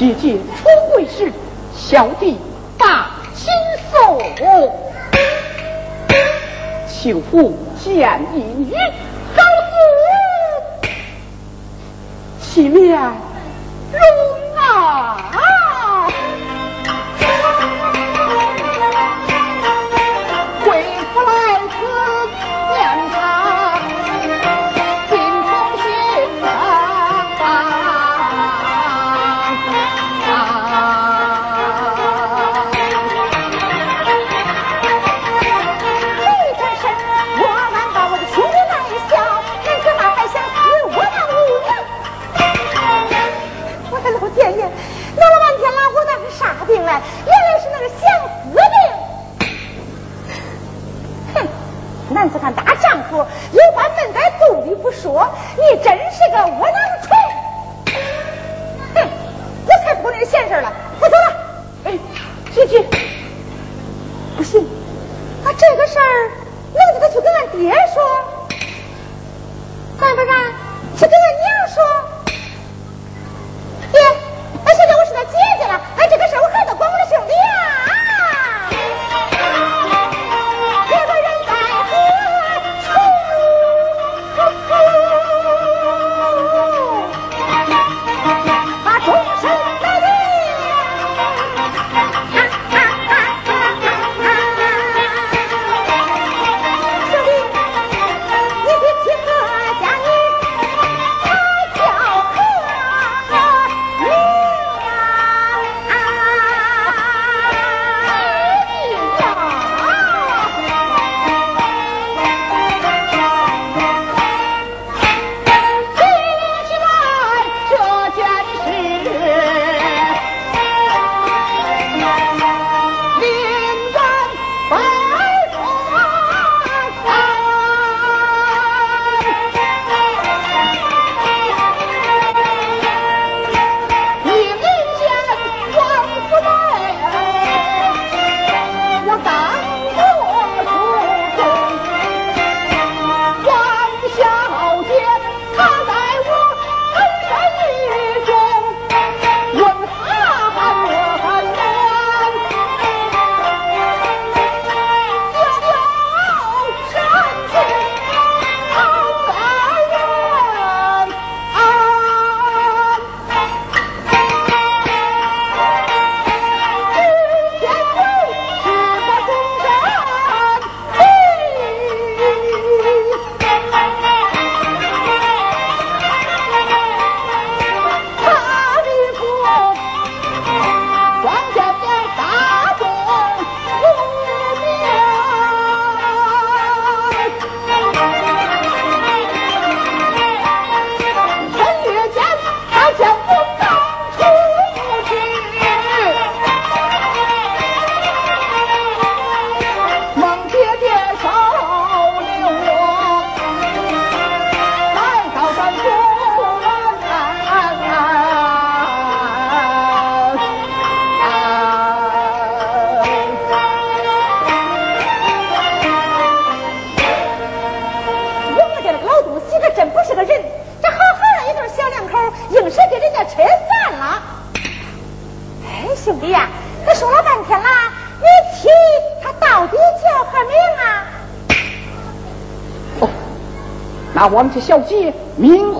姐姐出贵事，小弟把心送，请父见隐于招祖，岂面。大我们这小姐名。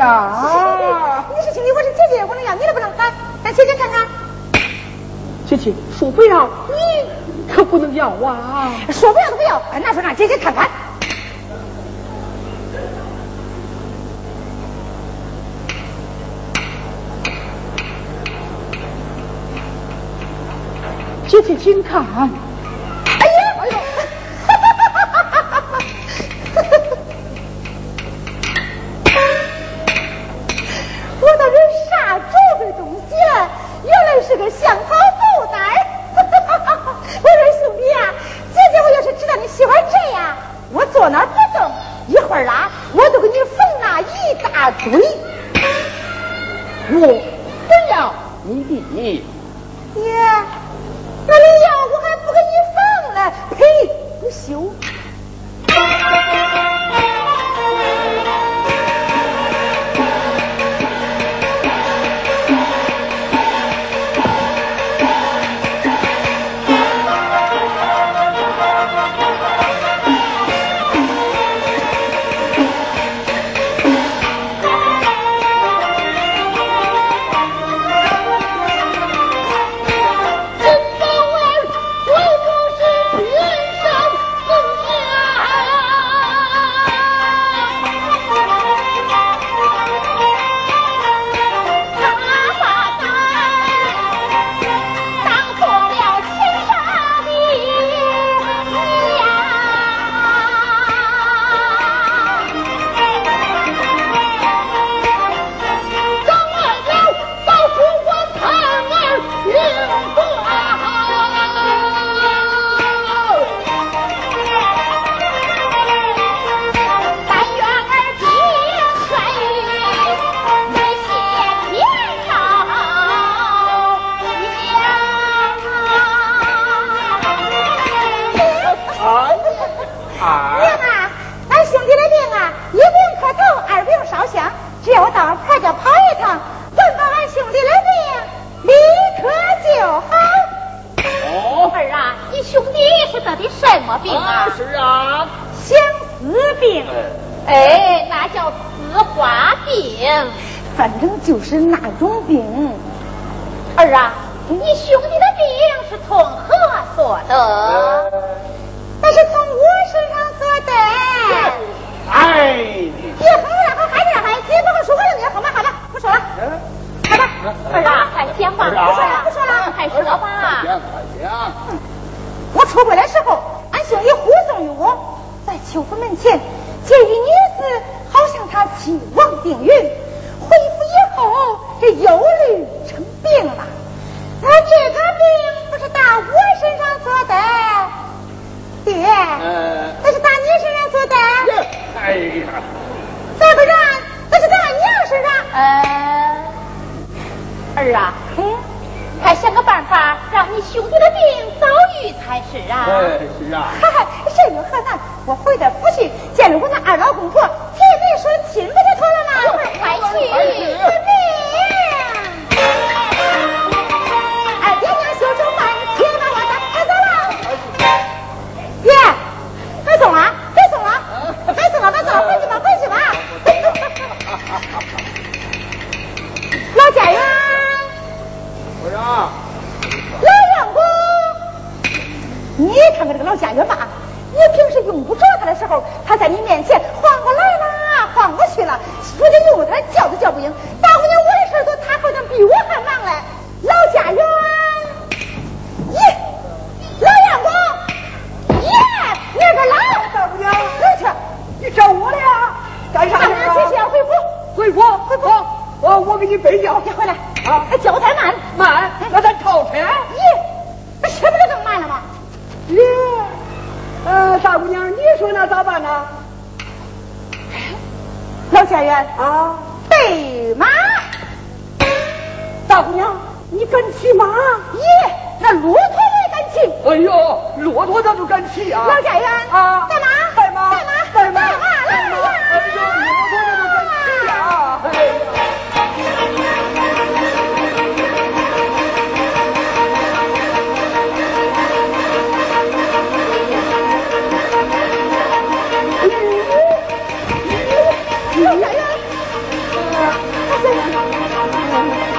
啊你是亲的我是姐姐我能要你的不能来让姐姐看看。姐姐说不要你可不能要啊。说不要就不要哎拿出来让姐姐看看。姐姐请看个女子好像她期望定远，Hết sức!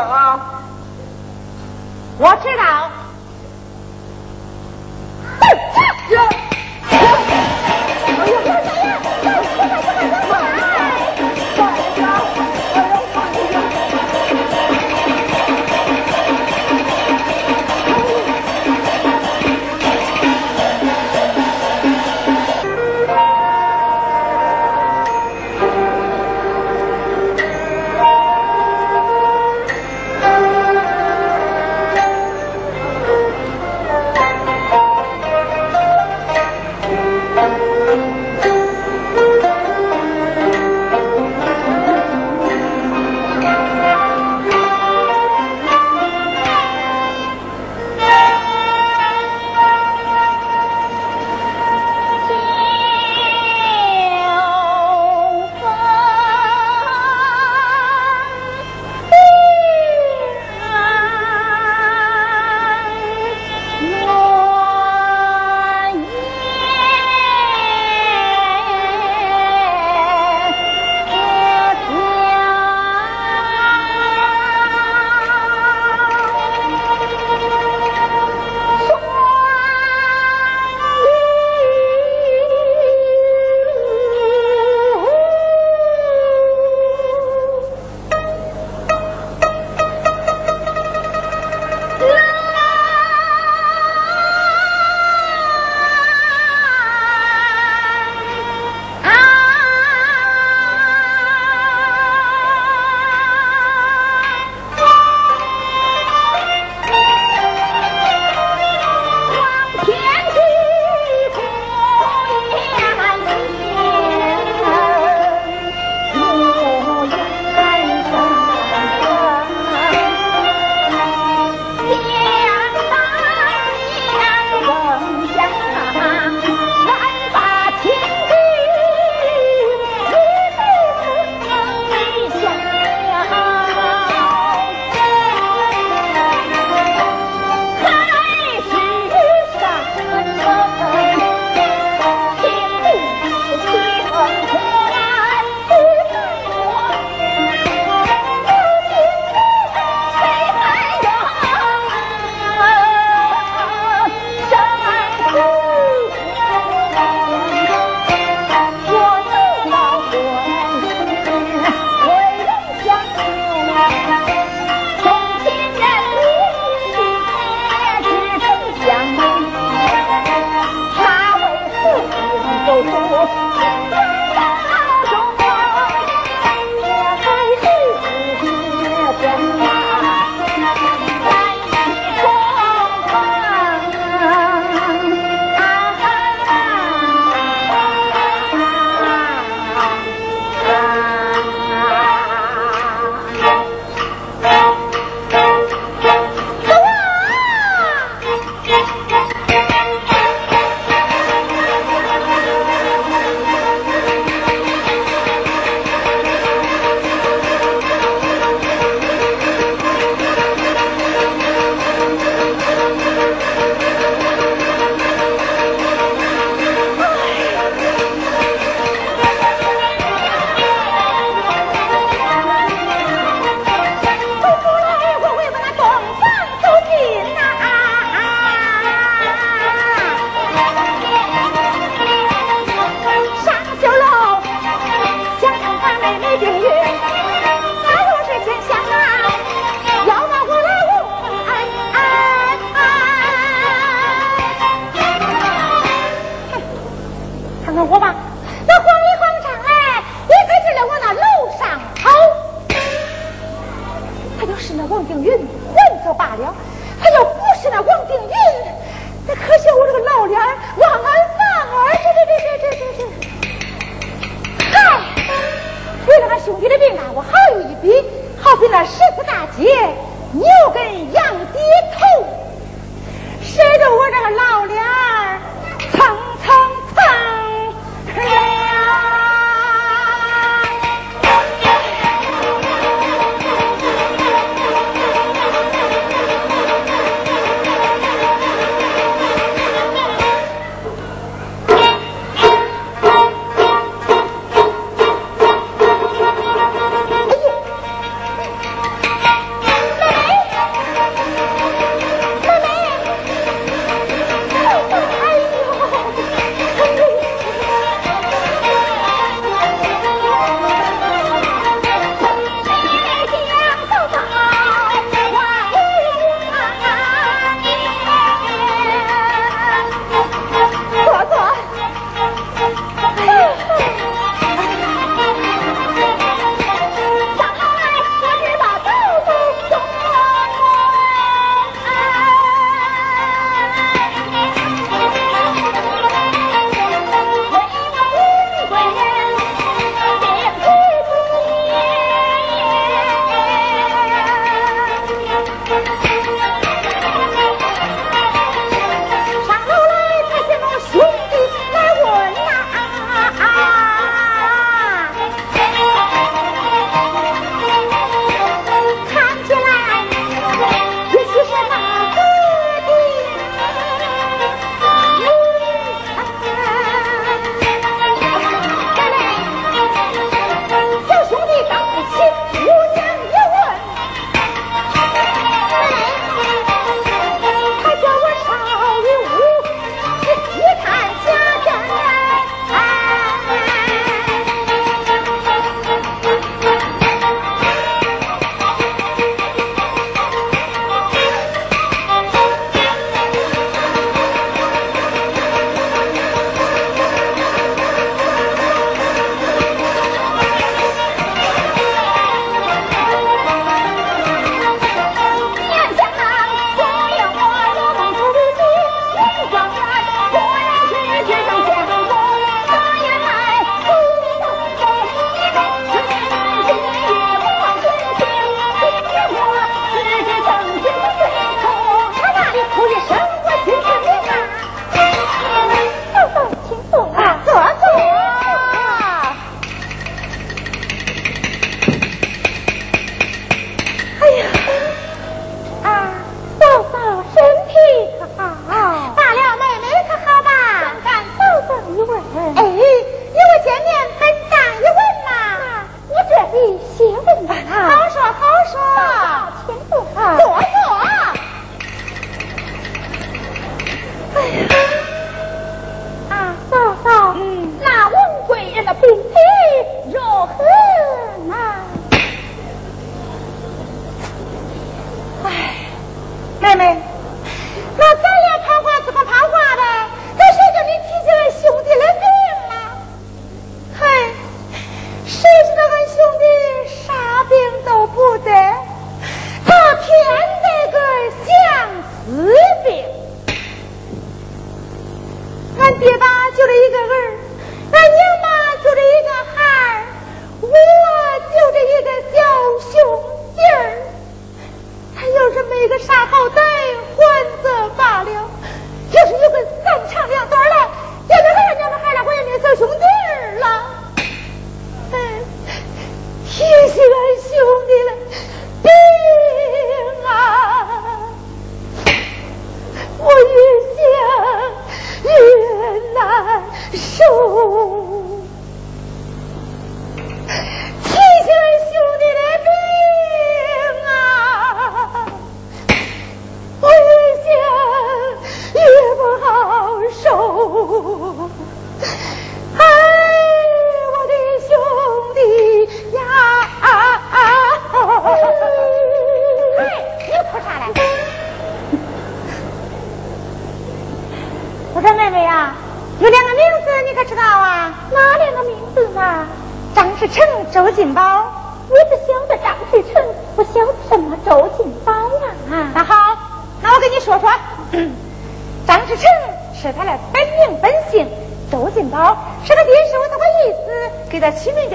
啊，我知道。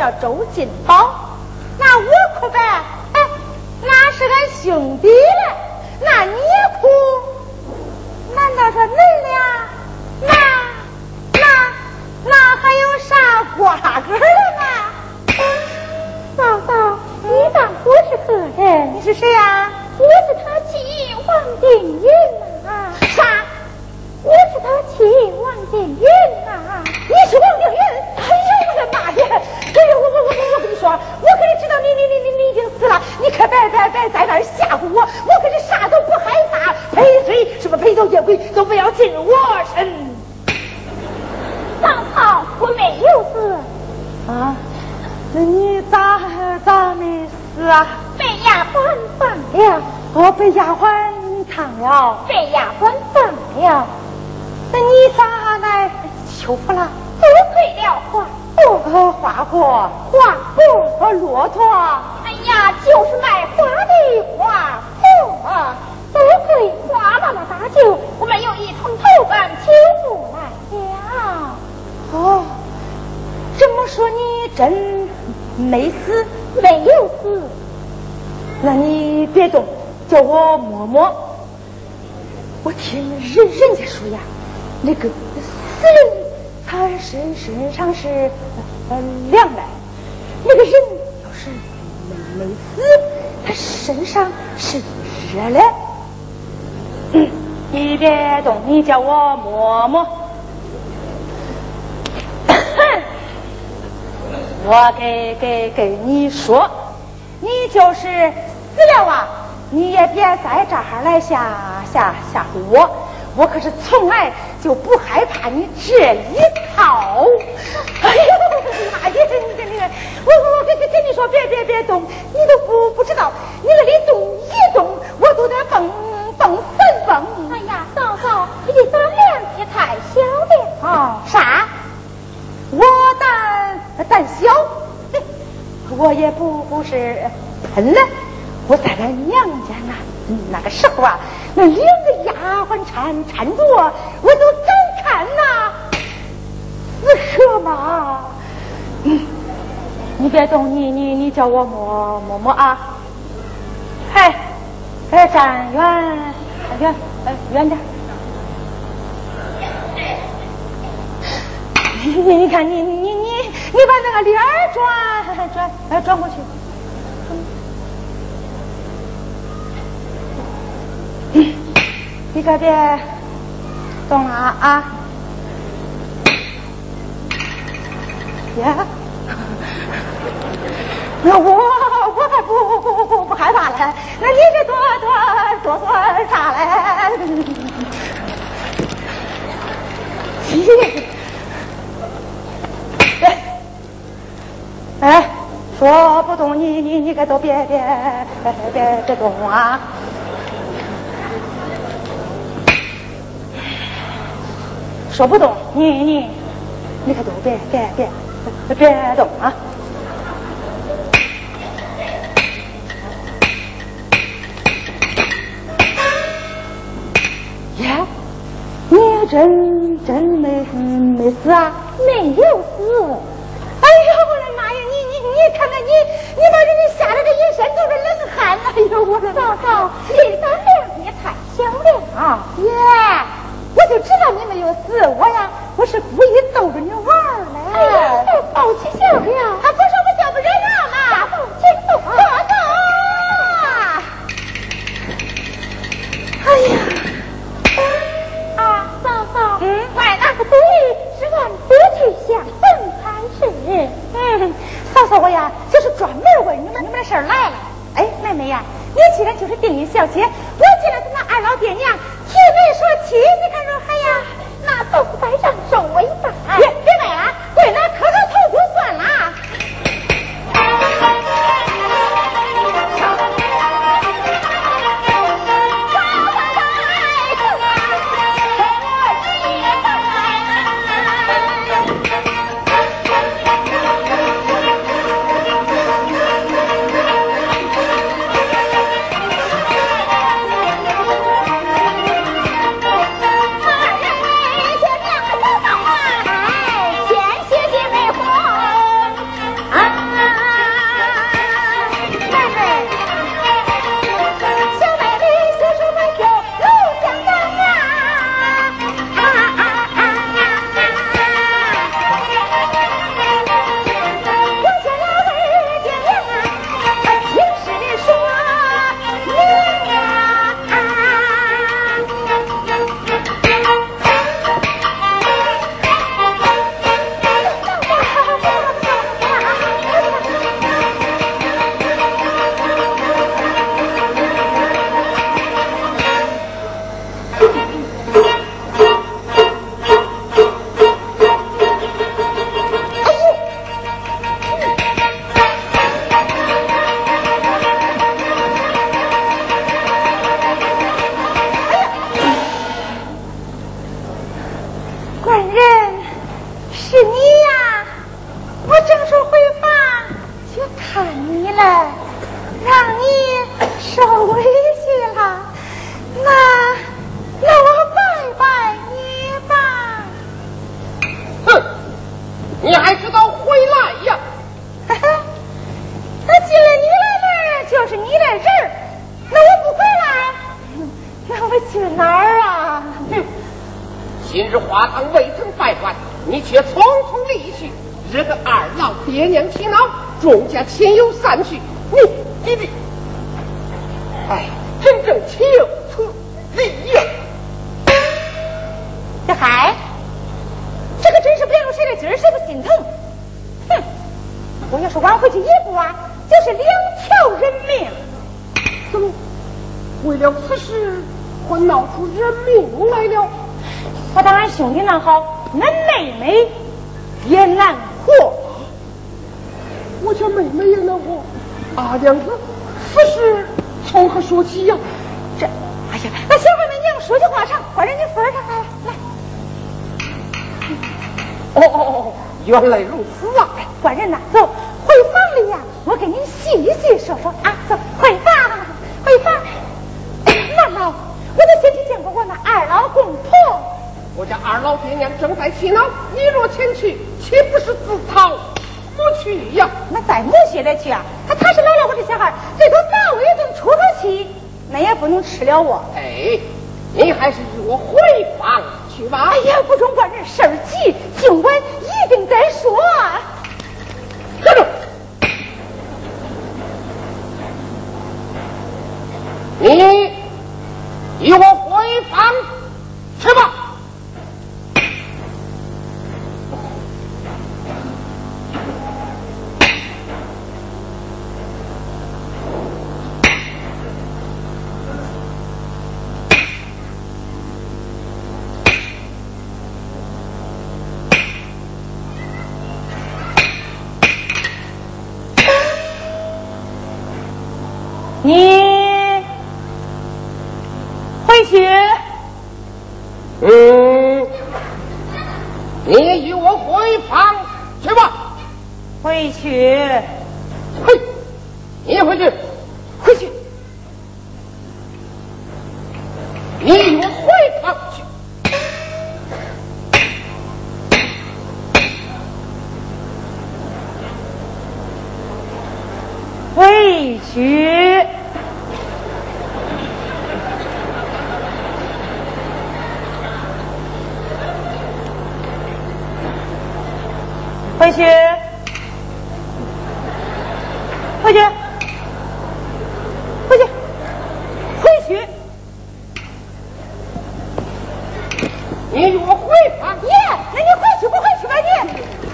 叫周金宝。这么说你真没死？没有死。那你别动，叫我摸摸。我听人人家说呀，那个死人他身身上是呃凉的，那个人要是没没死，他身上是热的。嗯，你别动，你叫我摸摸。我给给给你说，你就是死了啊，你也别在这儿来吓吓吓唬我，我可是从来就不害怕你这一套。哎呦，妈呀，你这你这，我我我跟跟跟你说，别别别动，你都不不知道，你那里动一动，我都得蹦蹦三蹦。哎呀，嫂嫂，你的胆量也太小了啊！啥？我胆胆小，我也不不是喷了。我在俺娘家那那个时候啊，那两个丫鬟搀搀着我，我都敢看呐。死蛇嘛！嗯，你别动，你你你叫我摸摸摸啊！嗨，哎，站远远哎远点。你你看你你你你把那个脸转转哎转过去，你可别动了啊！呀，那我我还不不不不害怕嘞，那你这多多多多啥嘞？哎，说不动你你你可都别别别别动啊！说不动你你你可都别别别别动啊！呀，你真真没没死啊？没有死。哎呦我的嫂嫂，你胆量也太小了啊！耶，我就知道你没有死，我呀，我是故意逗着你玩嘞。哎呀，抱起笑了，他不说我叫不热闹吗？抱起动，坐坐。哎呀，啊，嫂嫂，嗯，买那个对是俺不去相逢才是。嗯，嫂嫂我呀，就是专门为你们你们的事儿来了。妹妹呀，你既然就是定云小姐，我进来是那二老爹娘，提媒说亲，你看如何呀？那都是在原来如此啊！官人呐，走，回房里呀，我给您细细说说啊。走，回房，回房。那老，我都先去见过我那二老公婆。我家二老爹娘正在气恼，你若前去，岂不是自讨不去呀？那再没些得去啊！他他是老了，我这小孩最多打我一顿，出出气，那也不能吃了我。哎，你还是与我回房去吧。哎呀，不中官人事儿急，今晚一定再说。你给我回房。爷，那你回去不回去吧你？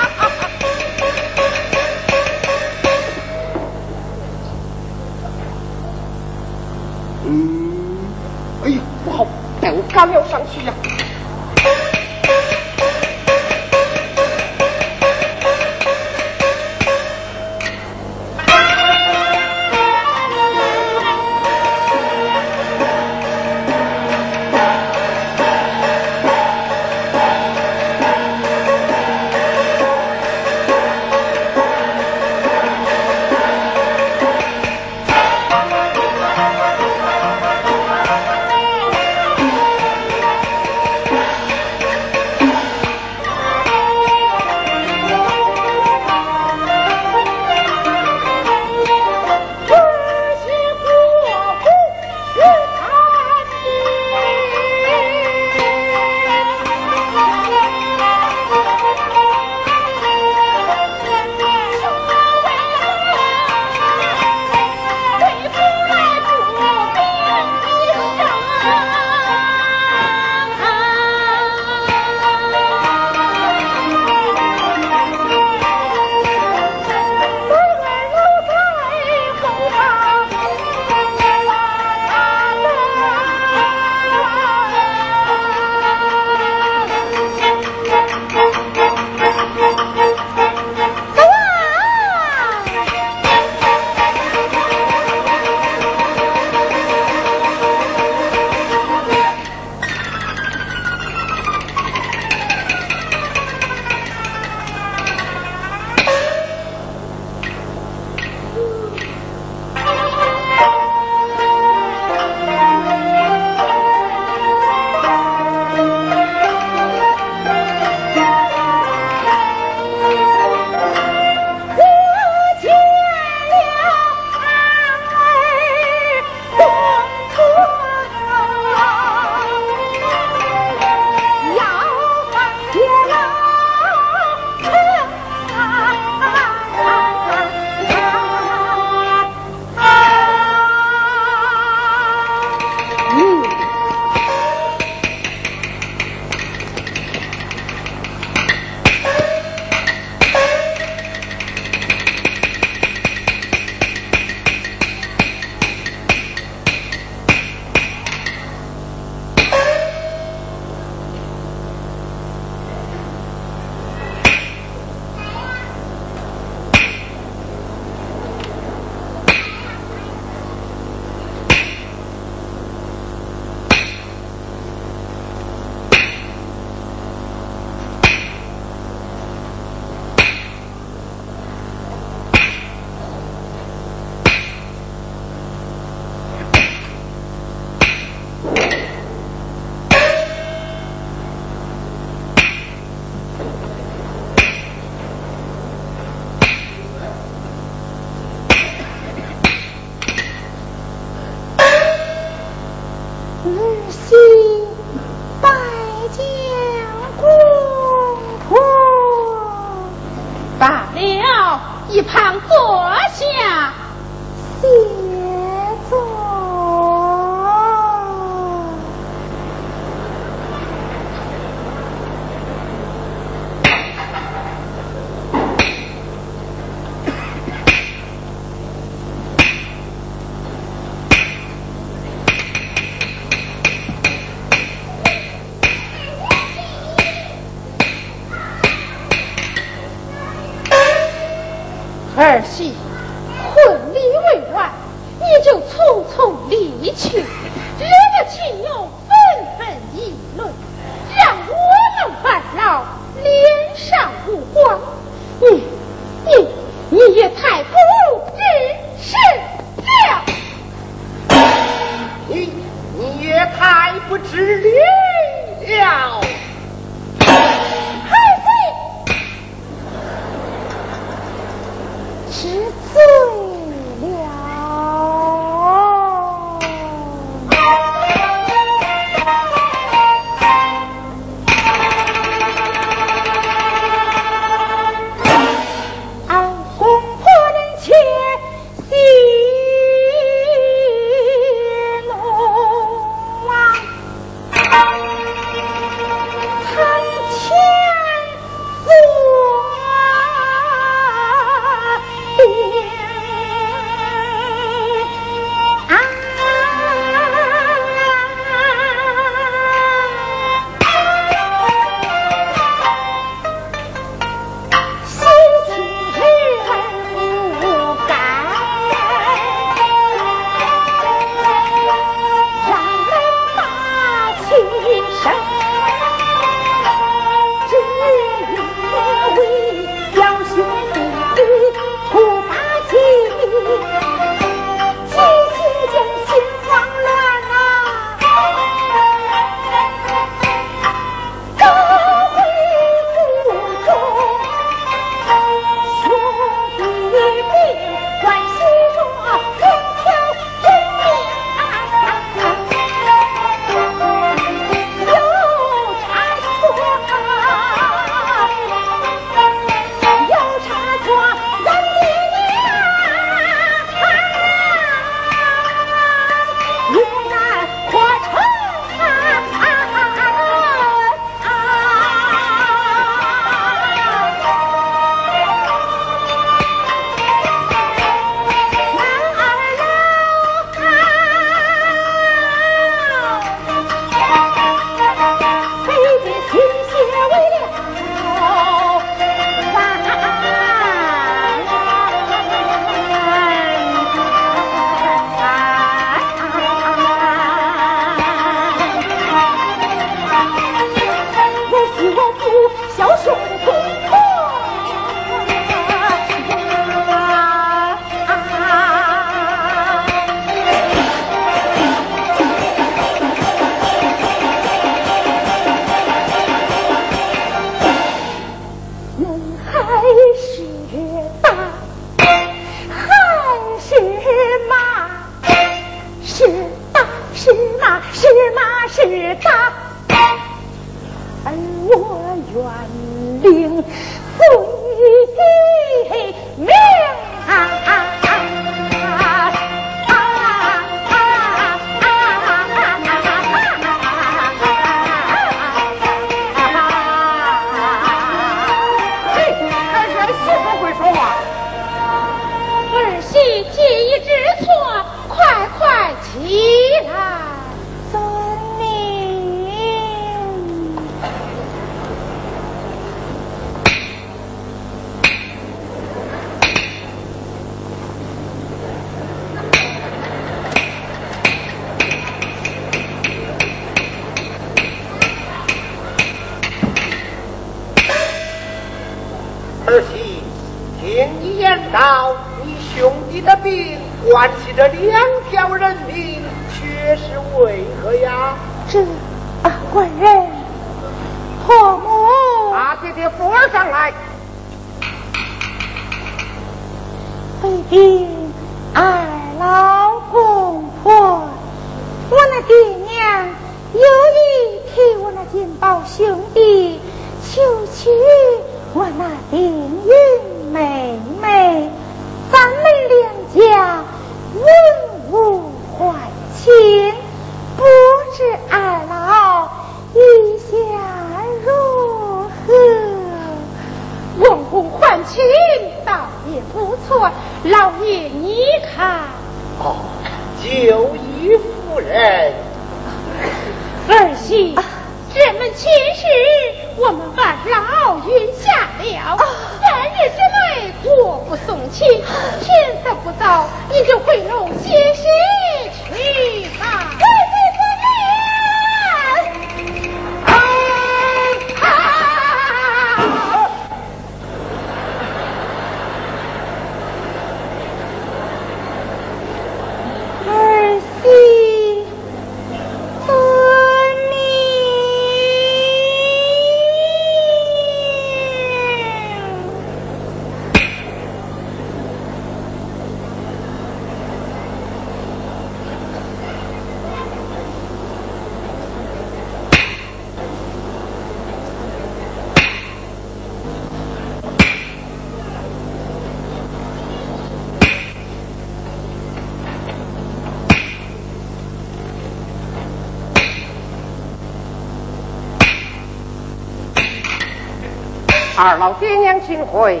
二老爹娘请回。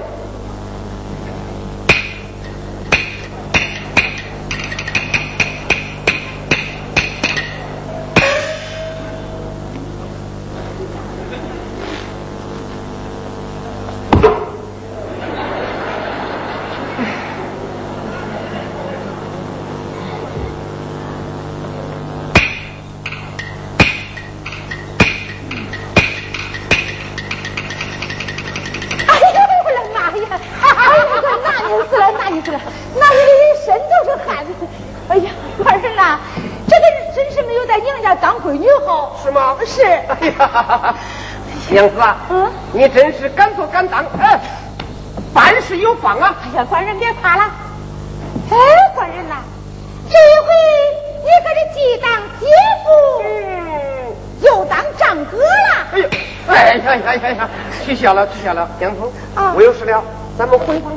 娘子啊，嗯，你真是敢做敢当，哎，办事有方啊！哎呀，官人别夸了，哎，官人呐，这一回你可是既当姐夫，嗯，又当丈哥了。哎呦，哎呀呀呀呀，取消了，取消了，娘子，啊，我有事了，咱们回吧。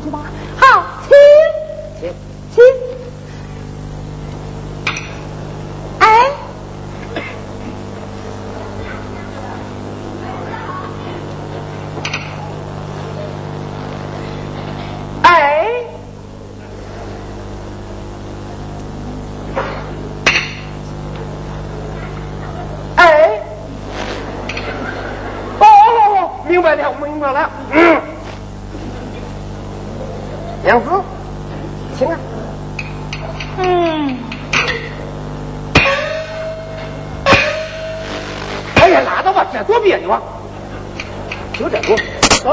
别的话，就这多走。